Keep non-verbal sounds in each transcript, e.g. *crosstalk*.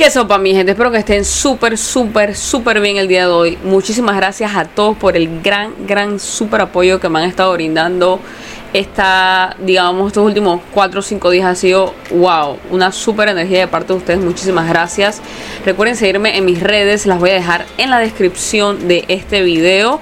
Qué sopa, mi gente. Espero que estén súper, súper, súper bien el día de hoy. Muchísimas gracias a todos por el gran, gran, súper apoyo que me han estado brindando. Esta, digamos, estos últimos 4 o 5 días ha sido, wow, una súper energía de parte de ustedes. Muchísimas gracias. Recuerden seguirme en mis redes, las voy a dejar en la descripción de este video.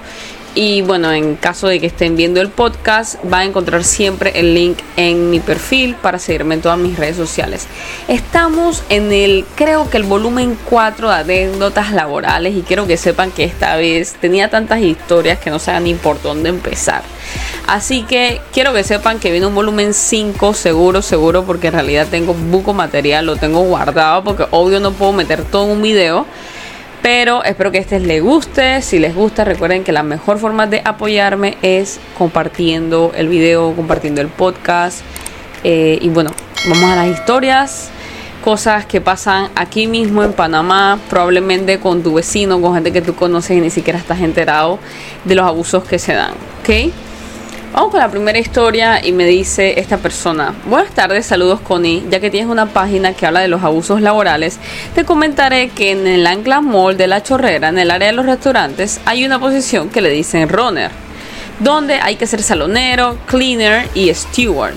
Y bueno, en caso de que estén viendo el podcast, va a encontrar siempre el link en mi perfil para seguirme en todas mis redes sociales. Estamos en el, creo que el volumen 4 de anécdotas laborales y quiero que sepan que esta vez tenía tantas historias que no saben ni por dónde empezar. Así que quiero que sepan que viene un volumen 5 seguro, seguro, porque en realidad tengo buco material, lo tengo guardado porque obvio no puedo meter todo en un video. Pero espero que este les guste. Si les gusta, recuerden que la mejor forma de apoyarme es compartiendo el video, compartiendo el podcast. Eh, y bueno, vamos a las historias. Cosas que pasan aquí mismo en Panamá, probablemente con tu vecino, con gente que tú conoces y ni siquiera estás enterado de los abusos que se dan. ¿Ok? Vamos con la primera historia y me dice esta persona, buenas tardes, saludos Connie, ya que tienes una página que habla de los abusos laborales, te comentaré que en el Ancla Mall de La Chorrera, en el área de los restaurantes, hay una posición que le dicen runner, donde hay que ser salonero, cleaner y steward.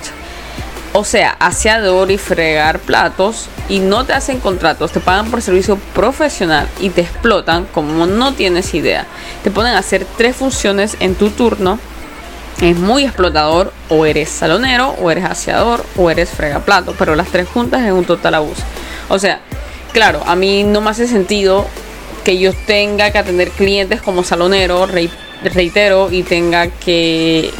O sea, aseador y fregar platos y no te hacen contratos, te pagan por servicio profesional y te explotan como no tienes idea. Te ponen a hacer tres funciones en tu turno es muy explotador, o eres salonero, o eres aseador, o eres fregaplato, pero las tres juntas es un total abuso. O sea, claro, a mí no me hace sentido que yo tenga que atender clientes como salonero, reitero, y tenga que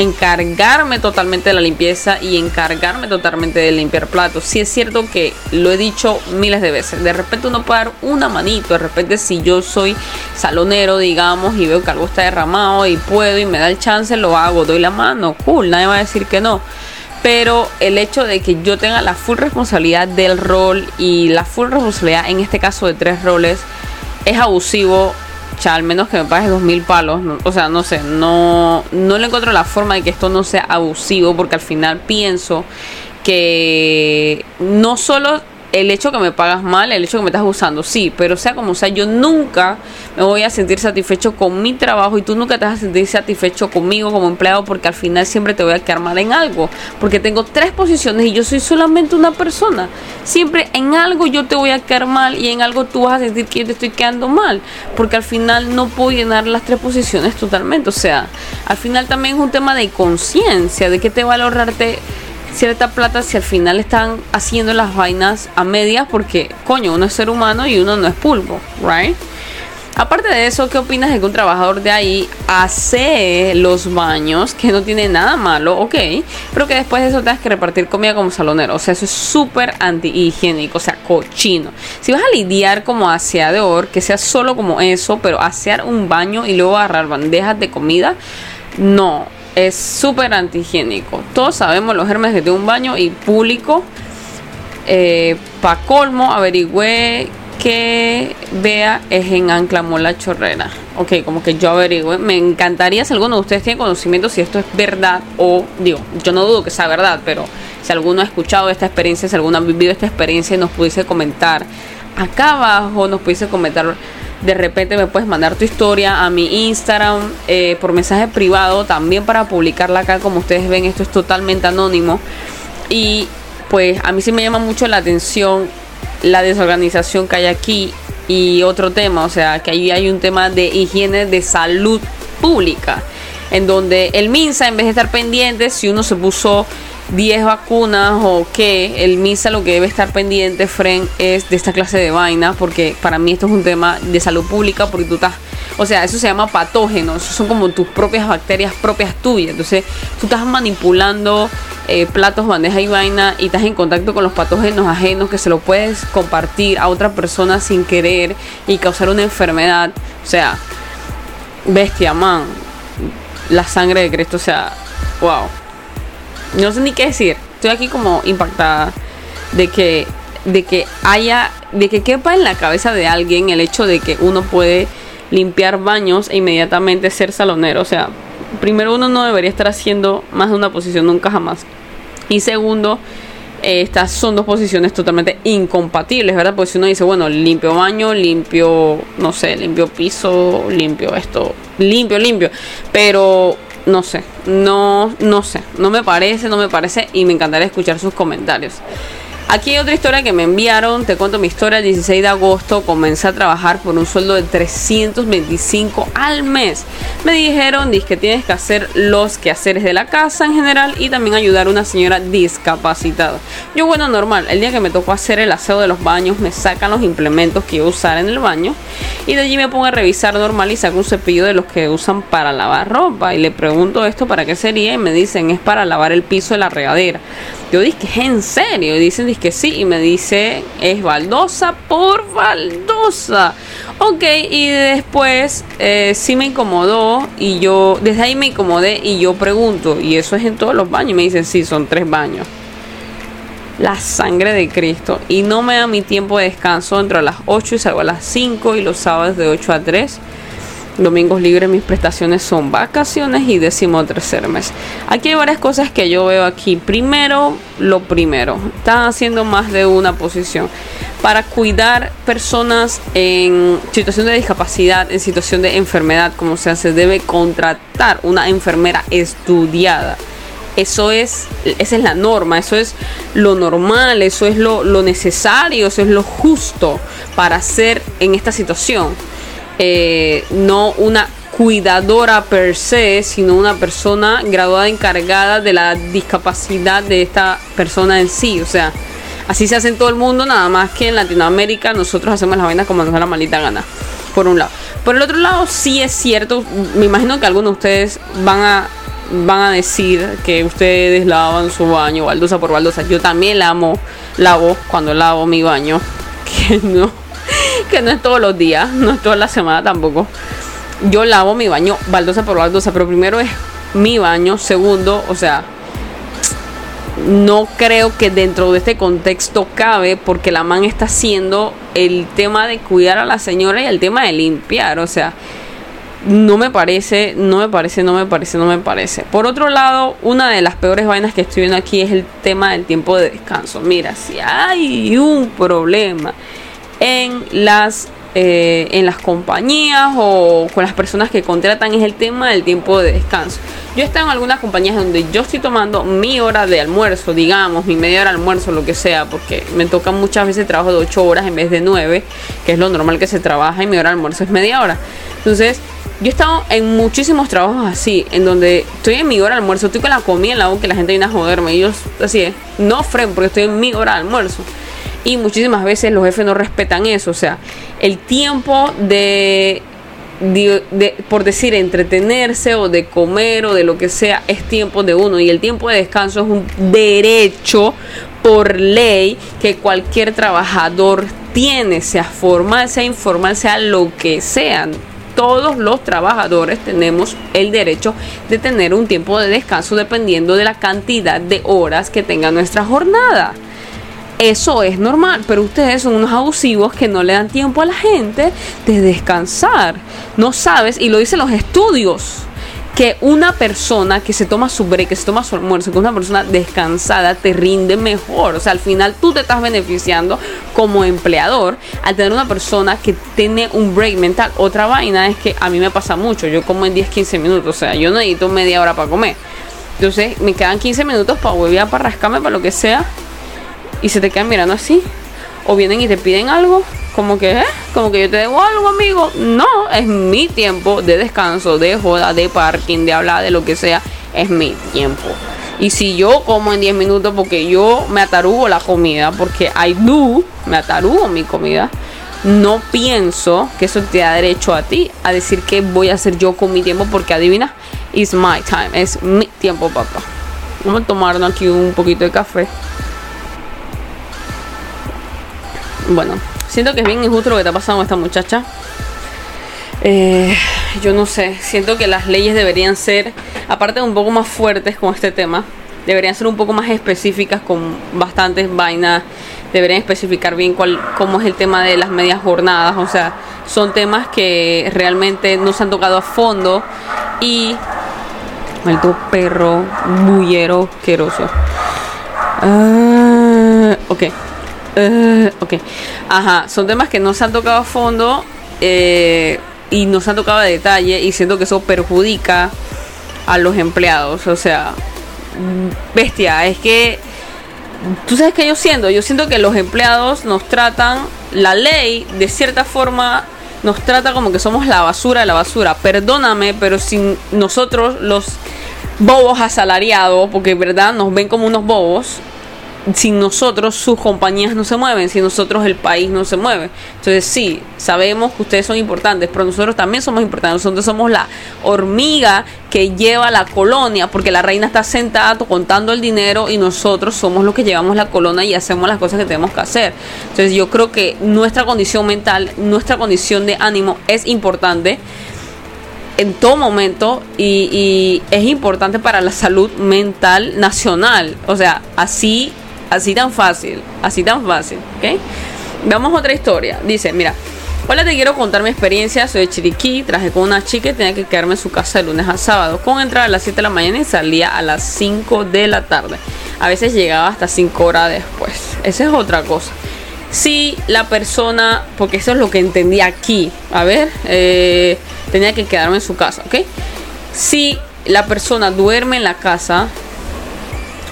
encargarme totalmente de la limpieza y encargarme totalmente de limpiar platos. Si es cierto que lo he dicho miles de veces. De repente uno puede dar una manito. De repente si yo soy salonero, digamos, y veo que algo está derramado y puedo y me da el chance, lo hago, doy la mano. Cool, nadie va a decir que no. Pero el hecho de que yo tenga la full responsabilidad del rol y la full responsabilidad en este caso de tres roles es abusivo al menos que me pagues dos mil palos, o sea, no sé, no, no le encuentro la forma de que esto no sea abusivo, porque al final pienso que no solo el hecho que me pagas mal, el hecho que me estás usando, sí, pero sea como sea, yo nunca me voy a sentir satisfecho con mi trabajo y tú nunca te vas a sentir satisfecho conmigo como empleado porque al final siempre te voy a quedar mal en algo, porque tengo tres posiciones y yo soy solamente una persona. Siempre en algo yo te voy a quedar mal y en algo tú vas a sentir que yo te estoy quedando mal, porque al final no puedo llenar las tres posiciones totalmente, o sea, al final también es un tema de conciencia, de que te va a ahorrarte cierta plata si al final están haciendo las vainas a medias porque, coño, uno es ser humano y uno no es pulpo, right? Aparte de eso, ¿qué opinas de que un trabajador de ahí hace los baños, que no tiene nada malo, ok, pero que después de eso tengas que repartir comida como salonero? O sea, eso es súper anti-higiénico, o sea, cochino. Si vas a lidiar como aseador, que sea solo como eso, pero asear un baño y luego agarrar bandejas de comida, no es súper antihigiénico. Todos sabemos los germes de un baño y público. Eh, pa' colmo, averigüé que vea es en Ancla Mola Chorrera. Ok, como que yo averigüe. Me encantaría si alguno de ustedes tiene conocimiento si esto es verdad o, digo, yo no dudo que sea verdad, pero si alguno ha escuchado esta experiencia, si alguno ha vivido esta experiencia, nos pudiese comentar acá abajo, nos pudiese comentar de repente me puedes mandar tu historia a mi Instagram eh, por mensaje privado también para publicarla acá. Como ustedes ven, esto es totalmente anónimo. Y pues a mí sí me llama mucho la atención la desorganización que hay aquí y otro tema, o sea, que ahí hay un tema de higiene de salud pública, en donde el MINSA, en vez de estar pendiente, si uno se puso 10 vacunas o qué, el MISA lo que debe estar pendiente, Fren, es de esta clase de vainas, porque para mí esto es un tema de salud pública, porque tú estás, o sea, eso se llama patógenos, son como tus propias bacterias propias tuyas, entonces tú estás manipulando eh, platos, bandejas y vaina y estás en contacto con los patógenos ajenos que se lo puedes compartir a otra persona sin querer y causar una enfermedad, o sea, bestia, man, la sangre de Cristo, o sea, wow no sé ni qué decir. Estoy aquí como impactada de que de que haya de que quepa en la cabeza de alguien el hecho de que uno puede limpiar baños e inmediatamente ser salonero, o sea, primero uno no debería estar haciendo más de una posición nunca jamás. Y segundo, estas son dos posiciones totalmente incompatibles, ¿verdad? Porque si uno dice, bueno, limpio baño, limpio, no sé, limpio piso, limpio esto, limpio, limpio, pero no sé, no, no sé, no me parece, no me parece y me encantaría escuchar sus comentarios. Aquí hay otra historia que me enviaron, te cuento mi historia, el 16 de agosto comencé a trabajar por un sueldo de 325 al mes. Me dijeron que tienes que hacer los quehaceres de la casa en general y también ayudar a una señora discapacitada. Yo bueno, normal, el día que me tocó hacer el aseo de los baños me sacan los implementos que iba a usar en el baño y de allí me pongo a revisar normal y saco un cepillo de los que usan para lavar ropa y le pregunto esto para qué sería y me dicen es para lavar el piso de la regadera. Yo dije, ¿es en serio? Y dicen, que sí. Y me dice, es baldosa por baldosa. Ok, y después eh, sí me incomodó. Y yo, desde ahí me incomodé. Y yo pregunto, ¿y eso es en todos los baños? Y me dicen, sí, son tres baños. La sangre de Cristo. Y no me da mi tiempo de descanso entre las 8 y salgo a las 5. Y los sábados de 8 a 3 domingos libres mis prestaciones son vacaciones y décimo tercer mes. Aquí hay varias cosas que yo veo aquí. Primero, lo primero, están haciendo más de una posición para cuidar personas en situación de discapacidad, en situación de enfermedad, como se hace, debe contratar una enfermera estudiada. Eso es, esa es la norma, eso es lo normal, eso es lo, lo necesario, eso es lo justo para hacer en esta situación eh, no una cuidadora per se, sino una persona graduada encargada de la discapacidad de esta persona en sí. O sea, así se hace en todo el mundo, nada más que en Latinoamérica nosotros hacemos las vainas como nos da la maldita gana, por un lado. Por el otro lado, sí es cierto, me imagino que algunos de ustedes van a van a decir que ustedes lavan su baño baldosa por baldosa. Yo también lavo, lavo cuando lavo mi baño, *laughs* que no que no es todos los días, no es toda la semana tampoco. Yo lavo mi baño baldosa por baldosa, pero primero es mi baño, segundo, o sea, no creo que dentro de este contexto cabe porque la man está haciendo el tema de cuidar a la señora y el tema de limpiar, o sea, no me parece, no me parece, no me parece, no me parece. Por otro lado, una de las peores vainas que estoy viendo aquí es el tema del tiempo de descanso. Mira, si hay un problema en las eh, en las compañías o con las personas que contratan es el tema del tiempo de descanso. Yo he estado en algunas compañías donde yo estoy tomando mi hora de almuerzo, digamos, mi media hora de almuerzo, lo que sea, porque me toca muchas veces trabajo de 8 horas en vez de 9, que es lo normal que se trabaja y mi hora de almuerzo es media hora. Entonces, yo he estado en muchísimos trabajos así, en donde estoy en mi hora de almuerzo, estoy con la comida en la boca que la gente viene a joderme y yo así es, no freno porque estoy en mi hora de almuerzo y muchísimas veces los jefes no respetan eso. O sea, el tiempo de, por decir, entretenerse o de comer o de lo que sea, es tiempo de uno. Y el tiempo de descanso es un derecho por ley que cualquier trabajador tiene, sea formal, sea informal, sea lo que sean. Todos los trabajadores tenemos el derecho de tener un tiempo de descanso dependiendo de la cantidad de horas que tenga nuestra jornada. Eso es normal, pero ustedes son unos abusivos que no le dan tiempo a la gente de descansar. No sabes, y lo dicen los estudios, que una persona que se toma su break, que se toma su almuerzo, que una persona descansada te rinde mejor. O sea, al final tú te estás beneficiando como empleador al tener una persona que tiene un break mental. Otra vaina es que a mí me pasa mucho. Yo como en 10, 15 minutos. O sea, yo necesito media hora para comer. Entonces me quedan 15 minutos para volver para rascarme, para lo que sea y se te quedan mirando así. O vienen y te piden algo, como que, ¿eh? Como que yo te debo algo, amigo. No, es mi tiempo de descanso, de joda, de parking, de hablar, de lo que sea. Es mi tiempo. Y si yo como en 10 minutos, porque yo me atarugo la comida, porque I do, me atarugo mi comida, no pienso que eso te da derecho a ti a decir que voy a hacer yo con mi tiempo, porque adivina, it's my time, es mi tiempo, papá. Vamos a tomarnos aquí un poquito de café. Bueno, siento que es bien injusto lo que está pasando con esta muchacha. Eh, yo no sé, siento que las leyes deberían ser, aparte de un poco más fuertes con este tema, deberían ser un poco más específicas con bastantes vainas, deberían especificar bien cuál, cómo es el tema de las medias jornadas, o sea, son temas que realmente no se han tocado a fondo y maldito perro bullero asqueroso. Ah, ok. Eh, ok. Ajá, son temas que no se han tocado a fondo eh, y no se han tocado a detalle y siento que eso perjudica a los empleados. O sea, bestia, es que tú sabes que yo siento, yo siento que los empleados nos tratan, la ley de cierta forma nos trata como que somos la basura de la basura. Perdóname, pero sin nosotros los bobos asalariados, porque verdad nos ven como unos bobos, sin nosotros sus compañías no se mueven, sin nosotros el país no se mueve. Entonces sí, sabemos que ustedes son importantes, pero nosotros también somos importantes. Nosotros somos la hormiga que lleva la colonia, porque la reina está sentada contando el dinero y nosotros somos los que llevamos la colonia y hacemos las cosas que tenemos que hacer. Entonces yo creo que nuestra condición mental, nuestra condición de ánimo es importante en todo momento y, y, es importante para la salud mental nacional. O sea, así Así tan fácil, así tan fácil, ¿ok? Veamos otra historia. Dice, mira, hola, te quiero contar mi experiencia. Soy de Chiriquí, traje con una chica y tenía que quedarme en su casa de lunes a sábado. Con entrar a las 7 de la mañana y salía a las 5 de la tarde. A veces llegaba hasta 5 horas después. Esa es otra cosa. Si la persona, porque eso es lo que entendí aquí, a ver, eh, tenía que quedarme en su casa, ¿ok? Si la persona duerme en la casa,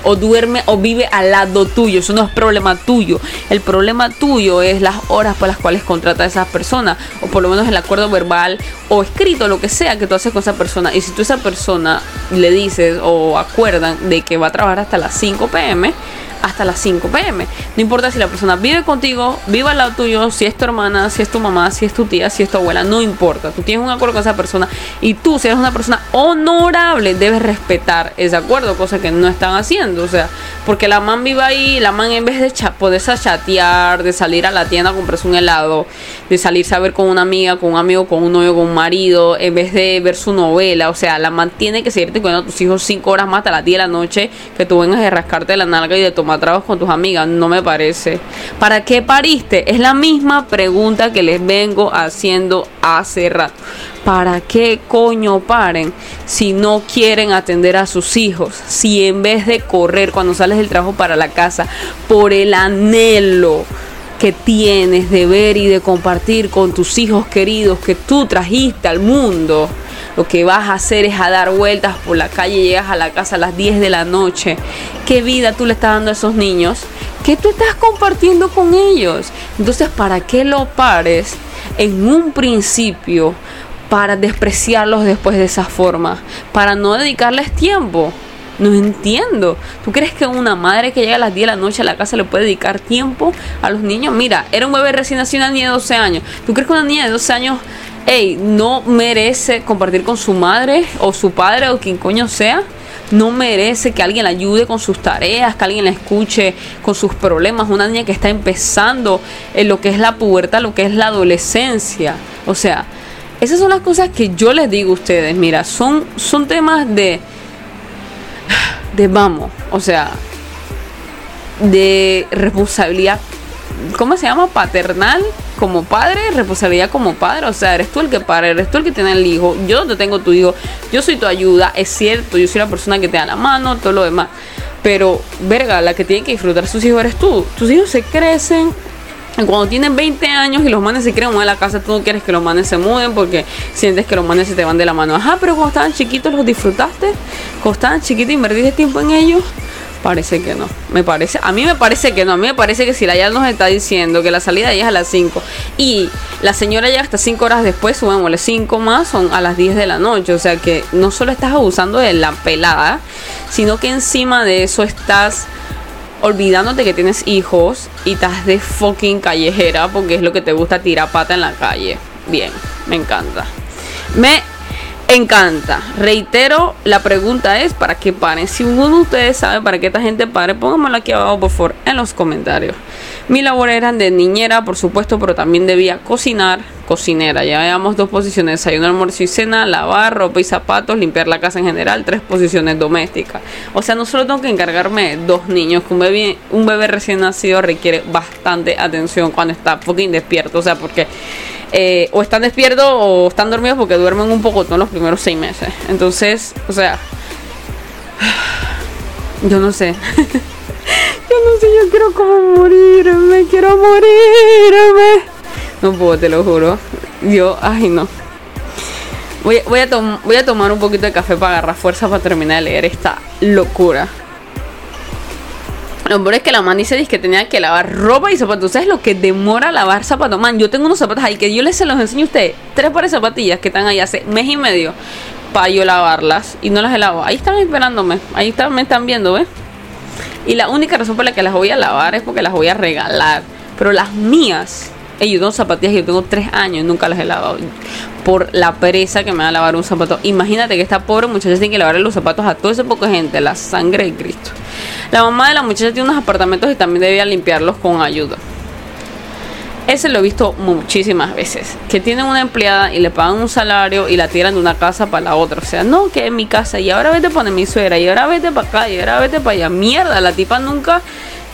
o duerme o vive al lado tuyo. Eso no es problema tuyo. El problema tuyo es las horas por las cuales contrata a esa persona. O por lo menos el acuerdo verbal o escrito, lo que sea que tú haces con esa persona. Y si tú a esa persona le dices o acuerdan de que va a trabajar hasta las 5 pm, hasta las 5 pm. No importa si la persona vive contigo, vive al lado tuyo, si es tu hermana, si es tu mamá, si es tu tía, si es tu abuela, no importa. Tú tienes un acuerdo con esa persona y tú, si eres una persona honorable, debes respetar ese acuerdo, cosa que no están haciendo. O sea, porque la man vive ahí, la man en vez de poderse chatear, de salir a la tienda a comprarse un helado, de salirse a ver con una amiga, con un amigo, con un novio, con un marido, en vez de ver su novela, o sea, la man tiene que seguirte cuidando a tus hijos 5 horas más hasta las 10 de la noche, que tú vengas a rascarte la nalga y de tomar trabajos con tus amigas, no me parece. ¿Para qué pariste? Es la misma pregunta que les vengo haciendo hace rato. ¿Para qué coño paren si no quieren atender a sus hijos? Si en vez de correr cuando sales del trabajo para la casa por el anhelo que tienes de ver y de compartir con tus hijos queridos que tú trajiste al mundo, lo que vas a hacer es a dar vueltas por la calle, llegas a la casa a las 10 de la noche. ¿Qué vida tú le estás dando a esos niños? ¿Qué tú estás compartiendo con ellos? Entonces, ¿para qué lo pares en un principio para despreciarlos después de esa forma? Para no dedicarles tiempo. No entiendo. ¿Tú crees que una madre que llega a las 10 de la noche a la casa le puede dedicar tiempo a los niños? Mira, era un bebé recién nacido, una niña de 12 años. ¿Tú crees que una niña de 12 años hey, no merece compartir con su madre o su padre o quien coño sea. No merece que alguien la ayude con sus tareas, que alguien la escuche con sus problemas. Una niña que está empezando en lo que es la pubertad, lo que es la adolescencia. O sea, esas son las cosas que yo les digo a ustedes. Mira, son, son temas de. De vamos. O sea, de responsabilidad. ¿Cómo se llama? Paternal como padre, responsabilidad como padre. O sea, eres tú el que para, eres tú el que tiene el hijo. Yo no tengo tu hijo, yo soy tu ayuda, es cierto, yo soy la persona que te da la mano, todo lo demás. Pero, verga, la que tiene que disfrutar sus hijos eres tú. Tus hijos se crecen. Cuando tienen 20 años y los manes se quieren mudar a la casa, tú no quieres que los manes se muden porque sientes que los manes se te van de la mano. Ajá, pero cuando estaban chiquitos los disfrutaste. Cuando estaban chiquitos invertiste tiempo en ellos. Parece que no. Me parece, a mí me parece que no. A mí me parece que si la ya nos está diciendo que la salida ya es a las 5 y la señora llega hasta 5 horas después, subámosle 5 más, son a las 10 de la noche. O sea que no solo estás abusando de la pelada, sino que encima de eso estás olvidándote que tienes hijos y estás de fucking callejera porque es lo que te gusta tirar pata en la calle. Bien, me encanta. Me encanta. Reitero, la pregunta es para qué paren. Si uno de ustedes sabe para qué esta gente pare, pónganmelo aquí abajo por favor en los comentarios. Mi labor eran de niñera, por supuesto, pero también debía cocinar, cocinera. Ya veamos dos posiciones, desayuno, almuerzo y cena, lavar ropa y zapatos, limpiar la casa en general, tres posiciones domésticas. O sea, no solo tengo que encargarme de dos niños, que un bebé, un bebé recién nacido requiere bastante atención cuando está fucking despierto. O sea, porque eh, o están despiertos o están dormidos porque duermen un poco todos los primeros seis meses. Entonces, o sea, *sighs* yo no sé. *laughs* yo no sé, yo quiero como morirme, quiero morirme. No puedo, te lo juro. Yo, ay no. Voy, voy, a voy a tomar un poquito de café para agarrar fuerza para terminar de leer esta locura. Lo peor es que la man dice que tenía que lavar ropa y zapatos. ¿Sabes lo que demora lavar zapatos? Man, yo tengo unos zapatos ahí que yo les se los enseño a ustedes. Tres pares de zapatillas que están ahí hace mes y medio para yo lavarlas y no las he lavado. Ahí están esperándome. Ahí están, me están viendo, ¿ves? Y la única razón por la que las voy a lavar es porque las voy a regalar. Pero las mías, yo tengo zapatillas que yo tengo tres años y nunca las he lavado. Por la pereza que me va a lavar un zapato. Imagínate que esta pobre muchacha tiene que lavarle los zapatos a todo ese poco gente. La sangre de Cristo. La mamá de la muchacha tiene unos apartamentos y también debía limpiarlos con ayuda. Ese lo he visto muchísimas veces. Que tienen una empleada y le pagan un salario y la tiran de una casa para la otra. O sea, no, que es mi casa y ahora vete para mi suegra y ahora vete para acá y ahora vete para allá. Mierda, la tipa nunca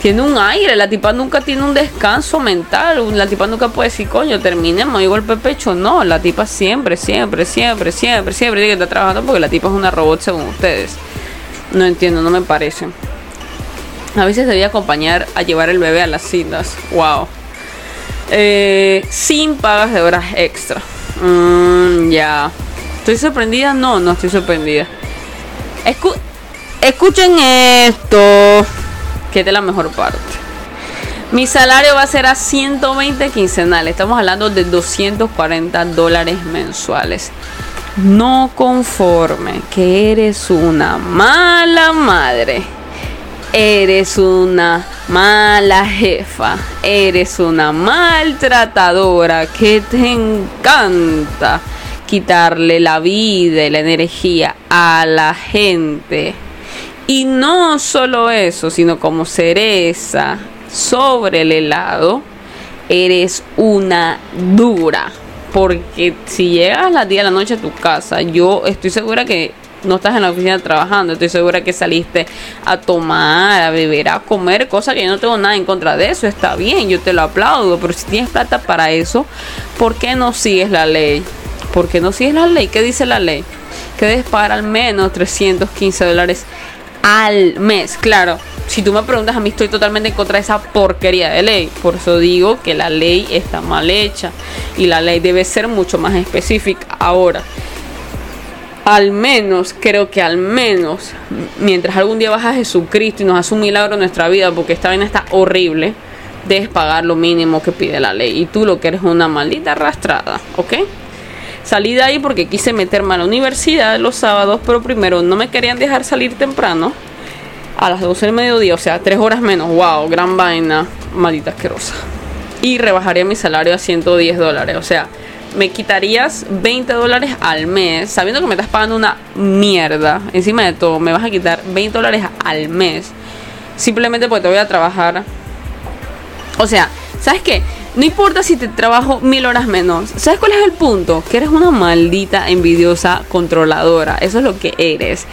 tiene un aire, la tipa nunca tiene un descanso mental. La tipa nunca puede decir, coño, terminemos y golpe pecho. No, la tipa siempre, siempre, siempre, siempre, siempre tiene que estar trabajando porque la tipa es una robot según ustedes. No entiendo, no me parece. A veces debía acompañar a llevar el bebé a las citas. Wow. Eh, sin pagas de horas extra. Mm, ya. ¿Estoy sorprendida? No, no estoy sorprendida. escuchen esto. Que es de la mejor parte. Mi salario va a ser a 120 quincenales. Estamos hablando de 240 dólares mensuales. No conforme que eres una mala madre Eres una mala jefa, eres una maltratadora que te encanta quitarle la vida y la energía a la gente. Y no solo eso, sino como cereza sobre el helado, eres una dura. Porque si llegas a las 10 de la noche a tu casa, yo estoy segura que no estás en la oficina trabajando, estoy segura que saliste a tomar, a beber, a comer, cosa que yo no tengo nada en contra de eso, está bien, yo te lo aplaudo, pero si tienes plata para eso, ¿por qué no sigues la ley? ¿Por qué no sigues la ley? ¿Qué dice la ley? Que debes pagar al menos 315 dólares al mes. Claro, si tú me preguntas a mí estoy totalmente en contra de esa porquería de ley. Por eso digo que la ley está mal hecha y la ley debe ser mucho más específica. Ahora, al menos, creo que al menos, mientras algún día vas a Jesucristo y nos hace un milagro en nuestra vida, porque esta vaina está horrible, debes pagar lo mínimo que pide la ley. Y tú lo que eres una maldita arrastrada, ¿ok? Salí de ahí porque quise meterme a la universidad los sábados, pero primero no me querían dejar salir temprano, a las 12 del mediodía, o sea, 3 horas menos. ¡Wow! Gran vaina, maldita asquerosa. Y rebajaría mi salario a 110 dólares, o sea, me quitarías 20 dólares al mes, sabiendo que me estás pagando una mierda, encima de todo, me vas a quitar 20 dólares al mes, simplemente porque te voy a trabajar. O sea, ¿sabes qué? No importa si te trabajo mil horas menos. ¿Sabes cuál es el punto? Que eres una maldita envidiosa controladora. Eso es lo que eres.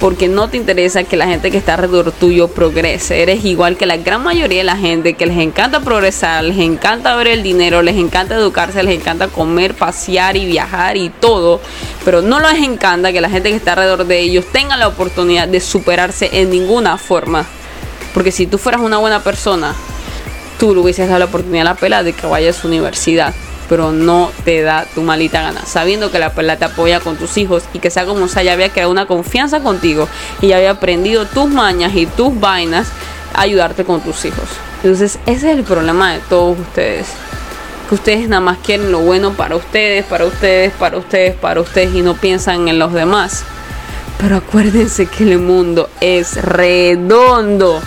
Porque no te interesa que la gente que está alrededor tuyo progrese. Eres igual que la gran mayoría de la gente que les encanta progresar, les encanta ver el dinero, les encanta educarse, les encanta comer, pasear y viajar y todo. Pero no les encanta que la gente que está alrededor de ellos tenga la oportunidad de superarse en ninguna forma. Porque si tú fueras una buena persona, tú le hubieses dado la oportunidad a la pela de que vaya a su universidad, pero no te da tu malita gana, sabiendo que la pela te apoya con tus hijos y que sea como sea, ya había creado una confianza contigo y ya había aprendido tus mañas y tus vainas a ayudarte con tus hijos. Entonces, ese es el problema de todos ustedes. Que ustedes nada más quieren lo bueno para ustedes, para ustedes, para ustedes, para ustedes y no piensan en los demás. Pero acuérdense que el mundo es redondo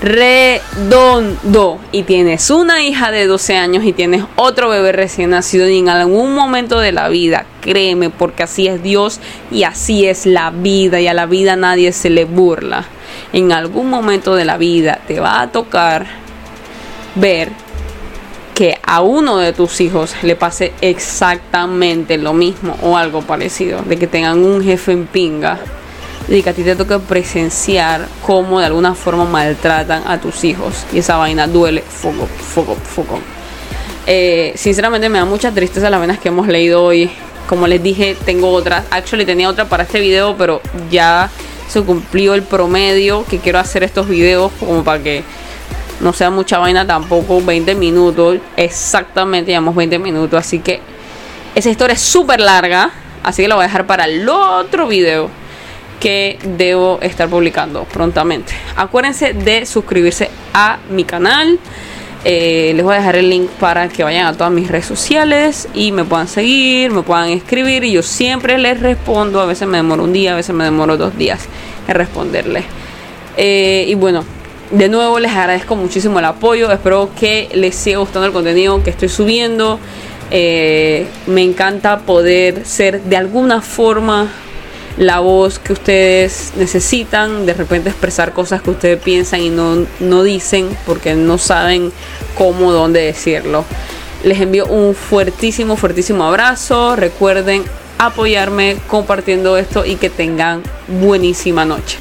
redondo y tienes una hija de 12 años y tienes otro bebé recién nacido y en algún momento de la vida, créeme, porque así es Dios y así es la vida y a la vida nadie se le burla. En algún momento de la vida te va a tocar ver que a uno de tus hijos le pase exactamente lo mismo o algo parecido, de que tengan un jefe en pinga y que a ti te toca presenciar cómo de alguna forma maltratan a tus hijos. Y esa vaina duele, foco, foco, foco. Eh, sinceramente me da mucha tristeza las vainas que hemos leído hoy. Como les dije, tengo otras. Actually tenía otra para este video, pero ya se cumplió el promedio que quiero hacer estos videos como para que No sea mucha vaina tampoco, 20 minutos. Exactamente, llevamos 20 minutos. Así que esa historia es súper larga. Así que la voy a dejar para el otro video que debo estar publicando prontamente. Acuérdense de suscribirse a mi canal. Eh, les voy a dejar el link para que vayan a todas mis redes sociales y me puedan seguir, me puedan escribir y yo siempre les respondo. A veces me demoro un día, a veces me demoro dos días en responderles. Eh, y bueno, de nuevo les agradezco muchísimo el apoyo. Espero que les siga gustando el contenido que estoy subiendo. Eh, me encanta poder ser de alguna forma la voz que ustedes necesitan, de repente expresar cosas que ustedes piensan y no, no dicen porque no saben cómo, dónde decirlo. Les envío un fuertísimo, fuertísimo abrazo. Recuerden apoyarme compartiendo esto y que tengan buenísima noche.